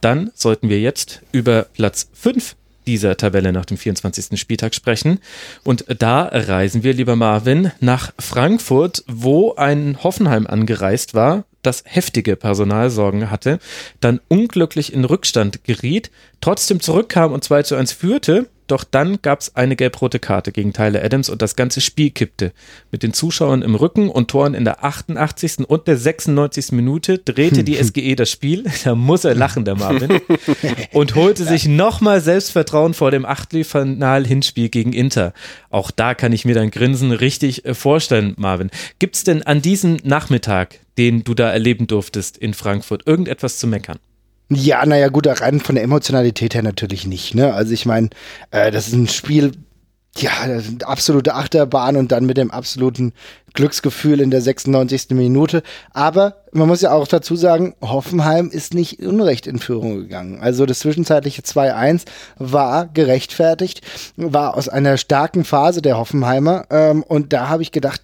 Dann sollten wir jetzt über Platz 5 dieser Tabelle nach dem 24. Spieltag sprechen. Und da reisen wir, lieber Marvin, nach Frankfurt, wo ein Hoffenheim angereist war, das heftige Personalsorgen hatte, dann unglücklich in Rückstand geriet, trotzdem zurückkam und 2 zu 1 führte doch dann gab es eine gelb-rote Karte gegen Tyler Adams und das ganze Spiel kippte. Mit den Zuschauern im Rücken und Toren in der 88. und der 96. Minute drehte die SGE das Spiel. Da muss er lachen, der Marvin. Und holte sich nochmal Selbstvertrauen vor dem Achtelfinal-Hinspiel gegen Inter. Auch da kann ich mir dein Grinsen richtig äh, vorstellen, Marvin. Gibt es denn an diesem Nachmittag, den du da erleben durftest in Frankfurt, irgendetwas zu meckern? Ja, naja, gut, rein von der Emotionalität her natürlich nicht. Ne? Also ich meine, äh, das ist ein Spiel, ja, absolute Achterbahn und dann mit dem absoluten Glücksgefühl in der 96. Minute. Aber man muss ja auch dazu sagen, Hoffenheim ist nicht unrecht in Führung gegangen. Also das zwischenzeitliche 2-1 war gerechtfertigt, war aus einer starken Phase der Hoffenheimer. Ähm, und da habe ich gedacht,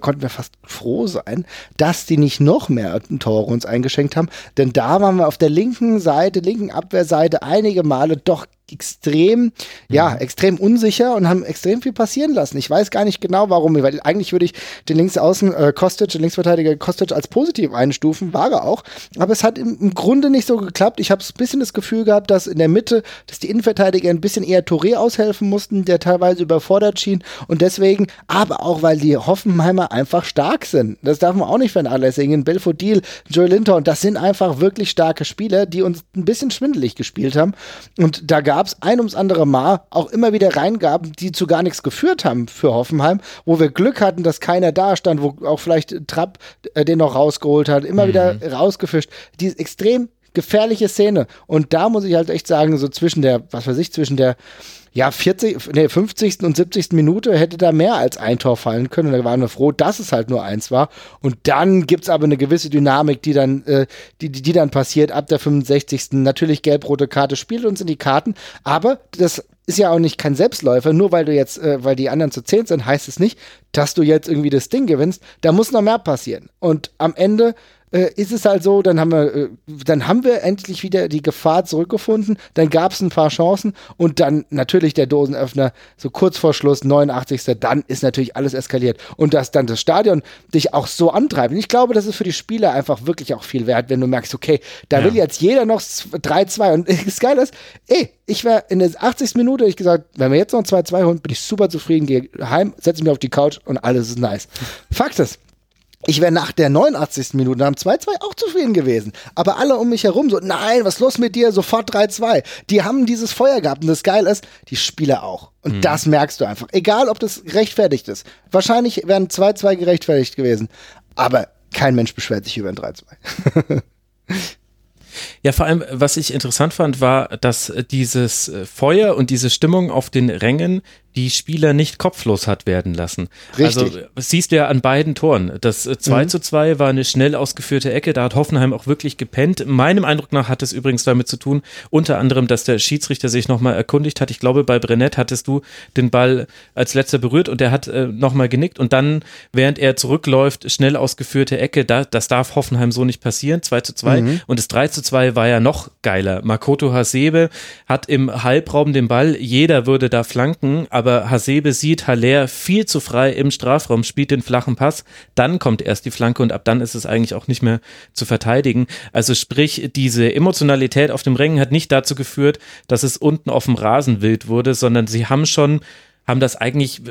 konnten wir fast froh sein, dass die nicht noch mehr Tore uns eingeschenkt haben. Denn da waren wir auf der linken Seite, linken Abwehrseite einige Male doch extrem, ja, mhm. extrem unsicher und haben extrem viel passieren lassen. Ich weiß gar nicht genau, warum, weil eigentlich würde ich den Linksaußen äh, Kostic, den Linksverteidiger Kostic als positiv einstufen, war er auch. Aber es hat im, im Grunde nicht so geklappt. Ich habe ein bisschen das Gefühl gehabt, dass in der Mitte, dass die Innenverteidiger ein bisschen eher Touré aushelfen mussten, der teilweise überfordert schien und deswegen, aber auch, weil die Hoffenheimer einfach stark sind. Das darf man auch nicht vernachlässigen. Belfodil, Joe Linton, das sind einfach wirklich starke Spieler, die uns ein bisschen schwindelig gespielt haben und da gab gab es ein ums andere Mal auch immer wieder Reingaben, die zu gar nichts geführt haben für Hoffenheim, wo wir Glück hatten, dass keiner da stand, wo auch vielleicht Trapp äh, den noch rausgeholt hat, immer mhm. wieder rausgefischt. Die extrem gefährliche Szene. Und da muss ich halt echt sagen, so zwischen der, was weiß ich, zwischen der ja, 40, nee, 50. und 70. Minute hätte da mehr als ein Tor fallen können. Da waren wir froh, dass es halt nur eins war. Und dann gibt es aber eine gewisse Dynamik, die dann, äh, die, die, die dann passiert ab der 65. Natürlich gelb-rote Karte spielt uns in die Karten, aber das ist ja auch nicht kein Selbstläufer. Nur weil du jetzt, äh, weil die anderen zu zehn sind, heißt es nicht, dass du jetzt irgendwie das Ding gewinnst. Da muss noch mehr passieren. Und am Ende äh, ist es halt so, dann haben wir, äh, dann haben wir endlich wieder die Gefahr zurückgefunden, dann gab es ein paar Chancen und dann natürlich der Dosenöffner, so kurz vor Schluss, 89. Dann ist natürlich alles eskaliert. Und dass dann das Stadion dich auch so antreibt. Und ich glaube, das ist für die Spieler einfach wirklich auch viel wert, wenn du merkst, okay, da ja. will jetzt jeder noch 3-2 und das Geile ist, ey, ich wäre in der 80. Minute, ich gesagt, wenn wir jetzt noch ein 2-2 holen, bin ich super zufrieden, gehe heim, setze mich auf die Couch und alles ist nice. Fakt ist, ich wäre nach der 89. Minute am 2-2 auch zufrieden gewesen. Aber alle um mich herum so, nein, was ist los mit dir? Sofort 3-2. Die haben dieses Feuer gehabt und das geil ist, die Spieler auch. Und mhm. das merkst du einfach. Egal, ob das gerechtfertigt ist. Wahrscheinlich wären 2-2 gerechtfertigt gewesen. Aber kein Mensch beschwert sich über ein 3-2. Ja, vor allem, was ich interessant fand, war, dass dieses Feuer und diese Stimmung auf den Rängen die Spieler nicht kopflos hat werden lassen. Richtig. Also siehst du ja an beiden Toren. Das 2 mhm. zu 2 war eine schnell ausgeführte Ecke, da hat Hoffenheim auch wirklich gepennt. Meinem Eindruck nach hat es übrigens damit zu tun, unter anderem, dass der Schiedsrichter sich nochmal erkundigt hat. Ich glaube, bei Brennett hattest du den Ball als letzter berührt und der hat äh, nochmal genickt und dann, während er zurückläuft, schnell ausgeführte Ecke, da, das darf Hoffenheim so nicht passieren, 2 zu 2. Mhm. Und das 3 zu 2 war ja noch geiler. Makoto Hasebe hat im Halbraum den Ball, jeder würde da flanken, aber aber Hasebe sieht Haller viel zu frei im Strafraum, spielt den flachen Pass, dann kommt erst die Flanke und ab dann ist es eigentlich auch nicht mehr zu verteidigen. Also sprich, diese Emotionalität auf dem Ring hat nicht dazu geführt, dass es unten auf dem Rasen wild wurde, sondern sie haben schon, haben das eigentlich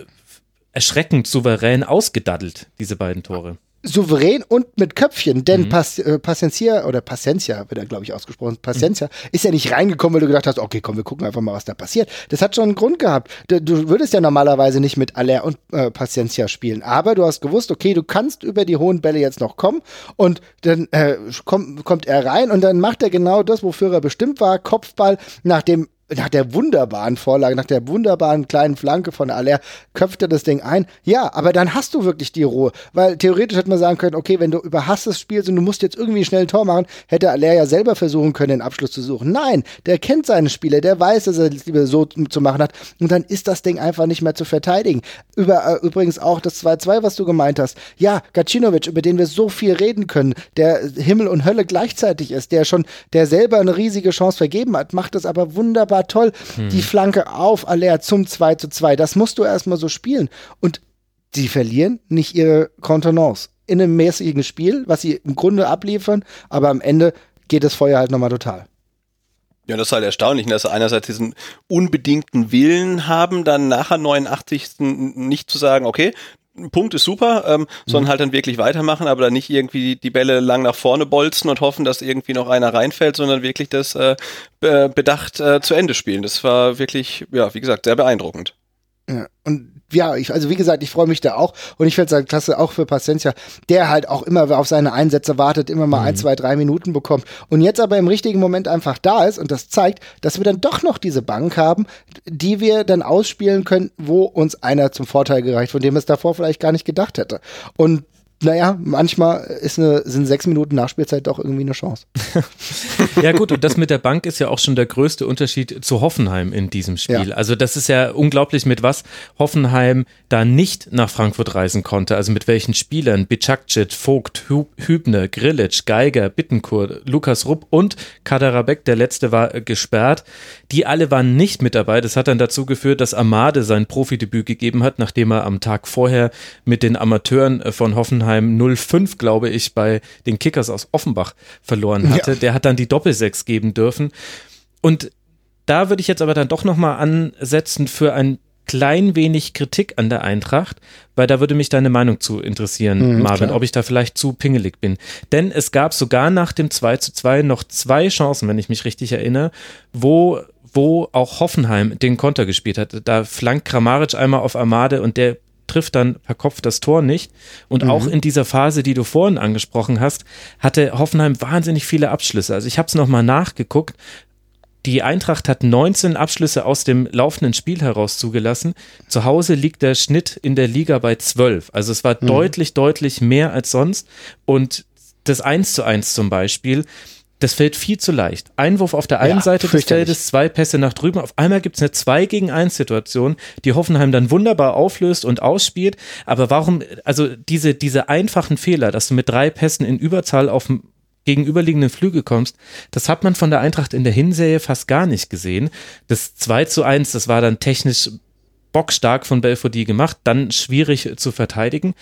erschreckend souverän ausgedaddelt, diese beiden Tore souverän und mit Köpfchen, denn mhm. Pas, äh, Paciencia oder Paciencia wird er glaube ich ausgesprochen, Paciencia mhm. ist ja nicht reingekommen, weil du gedacht hast, okay, komm, wir gucken einfach mal, was da passiert. Das hat schon einen Grund gehabt. Du, du würdest ja normalerweise nicht mit Aller und äh, Paciencia spielen, aber du hast gewusst, okay, du kannst über die hohen Bälle jetzt noch kommen und dann äh, kommt, kommt er rein und dann macht er genau das, wofür er bestimmt war, Kopfball, nachdem nach der wunderbaren Vorlage, nach der wunderbaren kleinen Flanke von Aller, köpft er das Ding ein. Ja, aber dann hast du wirklich die Ruhe. Weil theoretisch hätte man sagen können, okay, wenn du überhastes spielst und du musst jetzt irgendwie schnell ein Tor machen, hätte Aller ja selber versuchen können, den Abschluss zu suchen. Nein, der kennt seine Spieler, der weiß, dass er es lieber so zu machen hat. Und dann ist das Ding einfach nicht mehr zu verteidigen. Über, äh, übrigens auch das 2-2, was du gemeint hast. Ja, Gacinovic, über den wir so viel reden können, der Himmel und Hölle gleichzeitig ist, der schon, der selber eine riesige Chance vergeben hat, macht das aber wunderbar war toll. Hm. Die Flanke auf Aller zum 2 zu 2. Das musst du erstmal so spielen. Und sie verlieren nicht ihre Kontenance in einem mäßigen Spiel, was sie im Grunde abliefern, aber am Ende geht das Feuer halt nochmal total. Ja, das ist halt erstaunlich, dass sie einerseits diesen unbedingten Willen haben, dann nachher 89. nicht zu sagen, okay, Punkt ist super, ähm, mhm. sondern halt dann wirklich weitermachen, aber dann nicht irgendwie die Bälle lang nach vorne bolzen und hoffen, dass irgendwie noch einer reinfällt, sondern wirklich das äh, bedacht äh, zu Ende spielen. Das war wirklich, ja, wie gesagt, sehr beeindruckend. Ja, und ja, ich, also wie gesagt, ich freue mich da auch und ich finde es klasse auch für Paciencia, der halt auch immer auf seine Einsätze wartet, immer mal mhm. ein, zwei, drei Minuten bekommt und jetzt aber im richtigen Moment einfach da ist und das zeigt, dass wir dann doch noch diese Bank haben, die wir dann ausspielen können, wo uns einer zum Vorteil gereicht, von dem es davor vielleicht gar nicht gedacht hätte. Und naja, manchmal ist eine, sind sechs Minuten Nachspielzeit doch irgendwie eine Chance. ja, gut, und das mit der Bank ist ja auch schon der größte Unterschied zu Hoffenheim in diesem Spiel. Ja. Also, das ist ja unglaublich, mit was Hoffenheim da nicht nach Frankfurt reisen konnte. Also, mit welchen Spielern Bicakcit, Vogt, Hübner, Grillitsch, Geiger, Bittenkur, Lukas Rupp und Kaderabek, der letzte war äh, gesperrt. Die alle waren nicht mit dabei. Das hat dann dazu geführt, dass Amade sein Profidebüt gegeben hat, nachdem er am Tag vorher mit den Amateuren äh, von Hoffenheim Hoffenheim 0-5, glaube ich, bei den Kickers aus Offenbach verloren hatte. Ja. Der hat dann die Doppelsechs geben dürfen. Und da würde ich jetzt aber dann doch nochmal ansetzen für ein klein wenig Kritik an der Eintracht, weil da würde mich deine Meinung zu interessieren, mhm, Marvin, klar. ob ich da vielleicht zu pingelig bin. Denn es gab sogar nach dem 2 zu 2 noch zwei Chancen, wenn ich mich richtig erinnere, wo, wo auch Hoffenheim den Konter gespielt hat. Da flankt Kramaric einmal auf Amade und der trifft dann per Kopf das Tor nicht. Und mhm. auch in dieser Phase, die du vorhin angesprochen hast, hatte Hoffenheim wahnsinnig viele Abschlüsse. Also ich habe es nochmal nachgeguckt. Die Eintracht hat 19 Abschlüsse aus dem laufenden Spiel heraus zugelassen. Zu Hause liegt der Schnitt in der Liga bei 12. Also es war mhm. deutlich, deutlich mehr als sonst. Und das 1 zu 1 zum Beispiel, das fällt viel zu leicht. Einwurf auf der einen ja, Seite des Feldes, zwei Pässe nach drüben. Auf einmal gibt es eine 2 gegen 1 Situation, die Hoffenheim dann wunderbar auflöst und ausspielt. Aber warum, also diese, diese einfachen Fehler, dass du mit drei Pässen in Überzahl auf dem gegenüberliegenden Flügel kommst, das hat man von der Eintracht in der Hinserie fast gar nicht gesehen. Das 2 zu 1, das war dann technisch bockstark von Belfodil gemacht, dann schwierig zu verteidigen.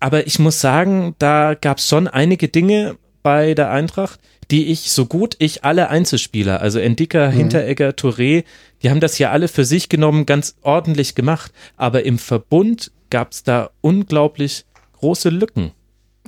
Aber ich muss sagen, da gab es schon einige Dinge bei der Eintracht, die ich, so gut ich alle Einzelspieler, also Endika, mhm. Hinteregger, Touré, die haben das ja alle für sich genommen ganz ordentlich gemacht. Aber im Verbund gab es da unglaublich große Lücken.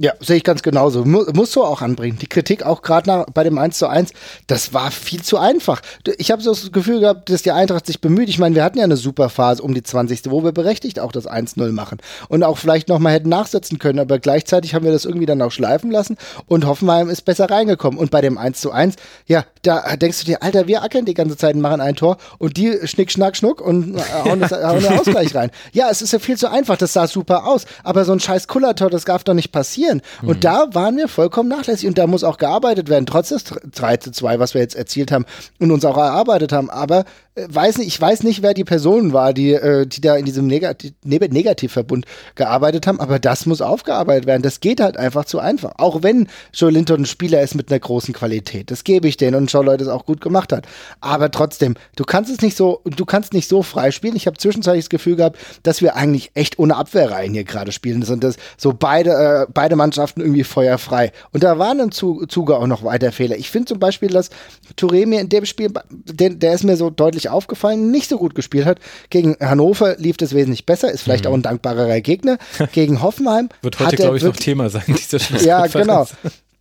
Ja, sehe ich ganz genauso. Mu musst du auch anbringen. Die Kritik auch gerade bei dem 1 zu 1, das war viel zu einfach. Ich habe so das Gefühl gehabt, dass die Eintracht sich bemüht. Ich meine, wir hatten ja eine super Phase um die 20. wo wir berechtigt auch das 1-0 machen. Und auch vielleicht nochmal hätten nachsetzen können, aber gleichzeitig haben wir das irgendwie dann auch schleifen lassen und Hoffenheim ist besser reingekommen. Und bei dem 1 zu 1, ja, da denkst du dir, Alter, wir ackern die ganze Zeit und machen ein Tor und die schnick, schnack, schnuck und hauen, das, hauen den Ausgleich rein. Ja, es ist ja viel zu einfach, das sah super aus, aber so ein scheiß Kullertor, das darf doch nicht passieren passieren. Mhm. Und da waren wir vollkommen nachlässig und da muss auch gearbeitet werden, trotz des 3 zu 2, was wir jetzt erzielt haben und uns auch erarbeitet haben. Aber äh, weiß nicht, ich weiß nicht, wer die Person war, die, äh, die da in diesem Negativ Negativverbund gearbeitet haben, aber das muss aufgearbeitet werden. Das geht halt einfach zu einfach. Auch wenn Joe Linton ein Spieler ist mit einer großen Qualität. Das gebe ich denen und Joe Leute es auch gut gemacht hat. Aber trotzdem, du kannst es nicht so, du kannst nicht so frei spielen. Ich habe zwischenzeitlich das Gefühl gehabt, dass wir eigentlich echt ohne Abwehrreihen hier gerade spielen. Und das so beide, äh, beide Mannschaften irgendwie feuerfrei. Und da waren im Zuge auch noch weiter Fehler. Ich finde zum Beispiel, dass Touré mir in dem Spiel, der, der ist mir so deutlich aufgefallen, nicht so gut gespielt hat. Gegen Hannover lief das wesentlich besser, ist vielleicht mhm. auch ein dankbarerer Gegner. Gegen Hoffenheim. Wird heute, glaube ich, noch Thema sein, diese Ja, genau.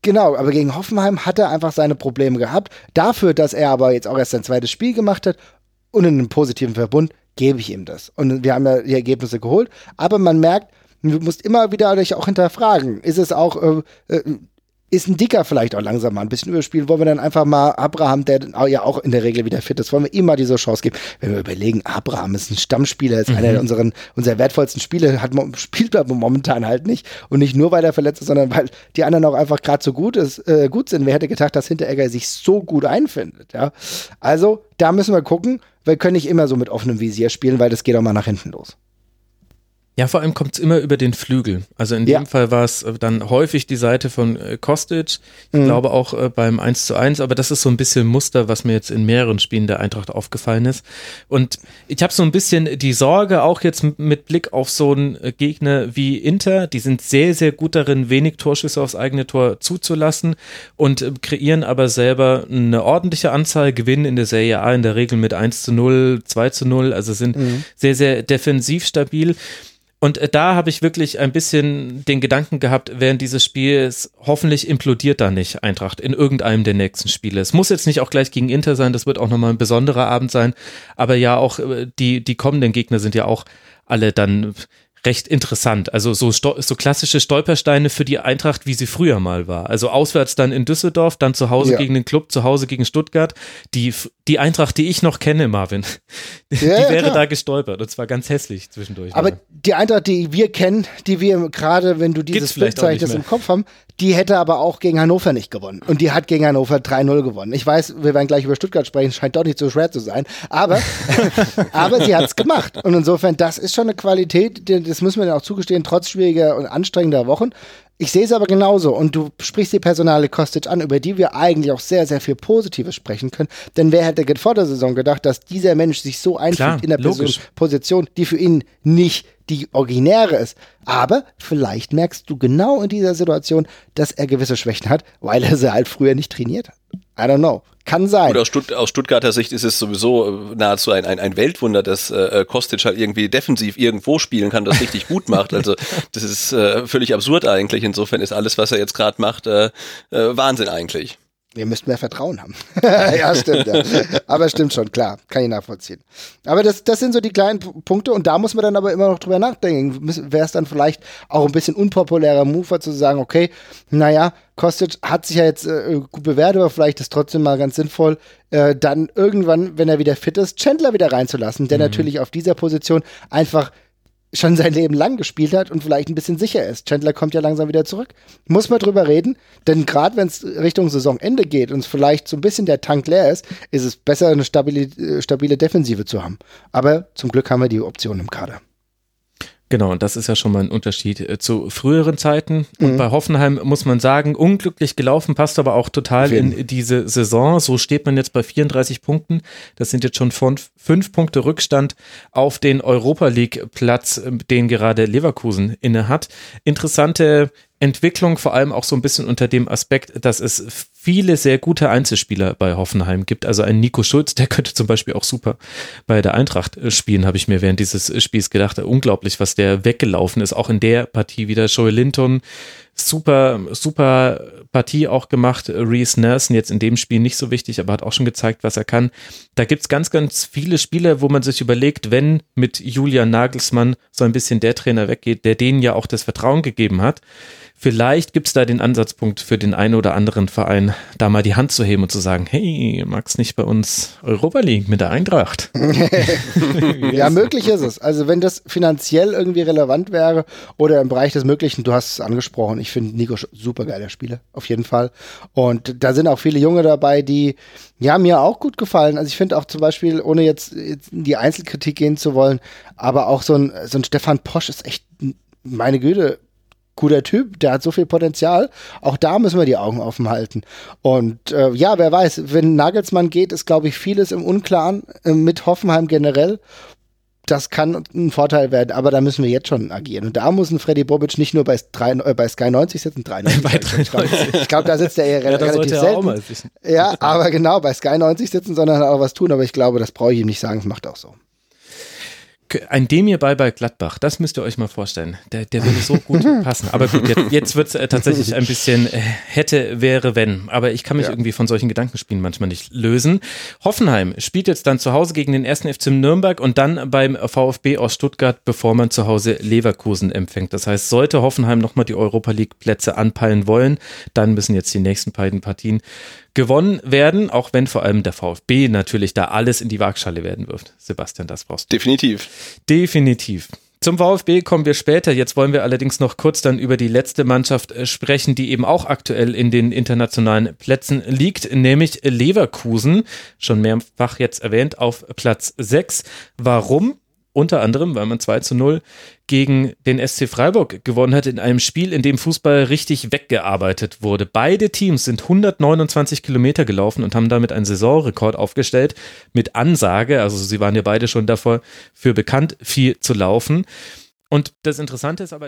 Genau, aber gegen Hoffenheim hat er einfach seine Probleme gehabt. Dafür, dass er aber jetzt auch erst sein zweites Spiel gemacht hat und in einem positiven Verbund, gebe ich ihm das. Und wir haben ja die Ergebnisse geholt. Aber man merkt, du musst immer wieder dich auch hinterfragen. Ist es auch, äh, äh, ist ein Dicker vielleicht auch langsam mal ein bisschen überspielen. Wollen wir dann einfach mal Abraham, der ja auch in der Regel wieder fit ist, wollen wir ihm mal diese Chance geben. Wenn wir überlegen, Abraham ist ein Stammspieler, ist mhm. einer unseren, unserer wertvollsten Spiele, hat, spielt aber momentan halt nicht. Und nicht nur, weil er verletzt ist, sondern weil die anderen auch einfach gerade so gut, ist, äh, gut sind. Wer hätte gedacht, dass Hinteregger sich so gut einfindet, ja. Also, da müssen wir gucken. Wir können nicht immer so mit offenem Visier spielen, weil das geht auch mal nach hinten los. Ja, vor allem kommt es immer über den Flügel. Also in dem ja. Fall war es äh, dann häufig die Seite von äh, Kostic. Ich mhm. glaube auch äh, beim 1 zu 1, aber das ist so ein bisschen Muster, was mir jetzt in mehreren Spielen der Eintracht aufgefallen ist. Und ich habe so ein bisschen die Sorge, auch jetzt mit Blick auf so einen Gegner wie Inter, die sind sehr, sehr gut darin, wenig Torschüsse aufs eigene Tor zuzulassen und kreieren aber selber eine ordentliche Anzahl, gewinnen in der Serie A in der Regel mit 1 zu 0, 2 zu 0, also sind mhm. sehr, sehr defensiv stabil. Und äh, da habe ich wirklich ein bisschen den Gedanken gehabt, während dieses Spiels, hoffentlich implodiert da nicht Eintracht in irgendeinem der nächsten Spiele. Es muss jetzt nicht auch gleich gegen Inter sein, das wird auch nochmal ein besonderer Abend sein. Aber ja, auch äh, die, die kommenden Gegner sind ja auch alle dann recht interessant. Also so, so klassische Stolpersteine für die Eintracht, wie sie früher mal war. Also auswärts dann in Düsseldorf, dann zu Hause ja. gegen den Club, zu Hause gegen Stuttgart. Die, die Eintracht, die ich noch kenne, Marvin, die ja, wäre klar. da gestolpert und zwar ganz hässlich zwischendurch. Aber ja. die Eintracht, die wir kennen, die wir gerade, wenn du dieses Bildzeichnis im Kopf haben, die hätte aber auch gegen Hannover nicht gewonnen. Und die hat gegen Hannover 3-0 gewonnen. Ich weiß, wir werden gleich über Stuttgart sprechen, scheint doch nicht so schwer zu sein. Aber, aber sie hat es gemacht. Und insofern, das ist schon eine Qualität, das müssen wir dann auch zugestehen, trotz schwieriger und anstrengender Wochen. Ich sehe es aber genauso und du sprichst die Personale Kostic an, über die wir eigentlich auch sehr, sehr viel Positives sprechen können. Denn wer hätte vor der Saison gedacht, dass dieser Mensch sich so einfügt in der logisch. Position, die für ihn nicht die originäre ist. Aber vielleicht merkst du genau in dieser Situation, dass er gewisse Schwächen hat, weil er sie halt früher nicht trainiert hat. I don't know. Kann sein. Gut, aus, Stutt aus Stuttgarter Sicht ist es sowieso äh, nahezu ein, ein, ein Weltwunder, dass äh, Kostic halt irgendwie defensiv irgendwo spielen kann, das richtig gut macht. Also das ist äh, völlig absurd eigentlich. Insofern ist alles, was er jetzt gerade macht, äh, äh, Wahnsinn eigentlich. Wir müssten mehr Vertrauen haben. ja, stimmt. Ja. Aber stimmt schon, klar. Kann ich nachvollziehen. Aber das, das sind so die kleinen Punkte und da muss man dann aber immer noch drüber nachdenken. Wäre es dann vielleicht auch ein bisschen unpopulärer Mover zu sagen, okay, naja, Kostic hat sich ja jetzt äh, gut bewertet, aber vielleicht ist trotzdem mal ganz sinnvoll, äh, dann irgendwann, wenn er wieder fit ist, Chandler wieder reinzulassen, der mhm. natürlich auf dieser Position einfach schon sein Leben lang gespielt hat und vielleicht ein bisschen sicher ist. Chandler kommt ja langsam wieder zurück. Muss man drüber reden, denn gerade wenn es Richtung Saisonende geht und vielleicht so ein bisschen der Tank leer ist, ist es besser, eine stabile, äh, stabile Defensive zu haben. Aber zum Glück haben wir die Option im Kader. Genau, und das ist ja schon mal ein Unterschied äh, zu früheren Zeiten. Und mhm. bei Hoffenheim muss man sagen, unglücklich gelaufen, passt aber auch total in diese Saison. So steht man jetzt bei 34 Punkten. Das sind jetzt schon von fünf Punkte Rückstand auf den Europa League Platz, äh, den gerade Leverkusen inne hat. Interessante Entwicklung, vor allem auch so ein bisschen unter dem Aspekt, dass es viele sehr gute Einzelspieler bei Hoffenheim gibt. Also ein Nico Schulz, der könnte zum Beispiel auch super bei der Eintracht äh, spielen, habe ich mir während dieses Spiels gedacht. Unglaublich, was der weggelaufen ist. Auch in der Partie wieder Joel Linton. Super, super Partie auch gemacht. Reese Nelson jetzt in dem Spiel nicht so wichtig, aber hat auch schon gezeigt, was er kann. Da gibt's ganz, ganz viele Spieler, wo man sich überlegt, wenn mit Julian Nagelsmann so ein bisschen der Trainer weggeht, der denen ja auch das Vertrauen gegeben hat, Vielleicht gibt es da den Ansatzpunkt für den einen oder anderen Verein, da mal die Hand zu heben und zu sagen, hey, magst nicht bei uns Europa League mit der Eintracht? ja, möglich ist es. Also wenn das finanziell irgendwie relevant wäre oder im Bereich des Möglichen, du hast es angesprochen, ich finde Nico super geiler Spieler, auf jeden Fall. Und da sind auch viele Junge dabei, die ja mir auch gut gefallen. Also ich finde auch zum Beispiel, ohne jetzt, jetzt in die Einzelkritik gehen zu wollen, aber auch so ein, so ein Stefan Posch ist echt, meine Güte, guter Typ, der hat so viel Potenzial. Auch da müssen wir die Augen offen halten. Und äh, ja, wer weiß, wenn Nagelsmann geht, ist, glaube ich, vieles im Unklaren äh, mit Hoffenheim generell. Das kann ein Vorteil werden, aber da müssen wir jetzt schon agieren. Und da muss ein Freddy Bobic nicht nur bei, 3, äh, bei Sky 90 sitzen, 93. bei 93. Ich glaube, da sitzt er eher ja, relativ selten. Ja, aber genau, bei Sky 90 sitzen, sondern auch was tun. Aber ich glaube, das brauche ich ihm nicht sagen, das macht auch so ein Demir bei bei Gladbach, das müsst ihr euch mal vorstellen. Der, der würde so gut passen. Aber gut, jetzt, jetzt wird es äh, tatsächlich ein bisschen äh, hätte, wäre, wenn. Aber ich kann mich ja. irgendwie von solchen Gedankenspielen manchmal nicht lösen. Hoffenheim spielt jetzt dann zu Hause gegen den ersten FC Nürnberg und dann beim VfB aus Stuttgart, bevor man zu Hause Leverkusen empfängt. Das heißt, sollte Hoffenheim nochmal die Europa League Plätze anpeilen wollen, dann müssen jetzt die nächsten beiden Partien gewonnen werden, auch wenn vor allem der VfB natürlich da alles in die Waagschale werden wirft. Sebastian, das brauchst du. Definitiv. Definitiv. Zum VfB kommen wir später. Jetzt wollen wir allerdings noch kurz dann über die letzte Mannschaft äh, sprechen, die eben auch aktuell in den internationalen Plätzen liegt, nämlich Leverkusen. Schon mehrfach jetzt erwähnt auf Platz 6. Warum? Unter anderem, weil man 2 zu 0 gegen den SC Freiburg gewonnen hat in einem Spiel, in dem Fußball richtig weggearbeitet wurde. Beide Teams sind 129 Kilometer gelaufen und haben damit einen Saisonrekord aufgestellt mit Ansage. Also sie waren ja beide schon davor für bekannt, viel zu laufen. Und das Interessante ist aber,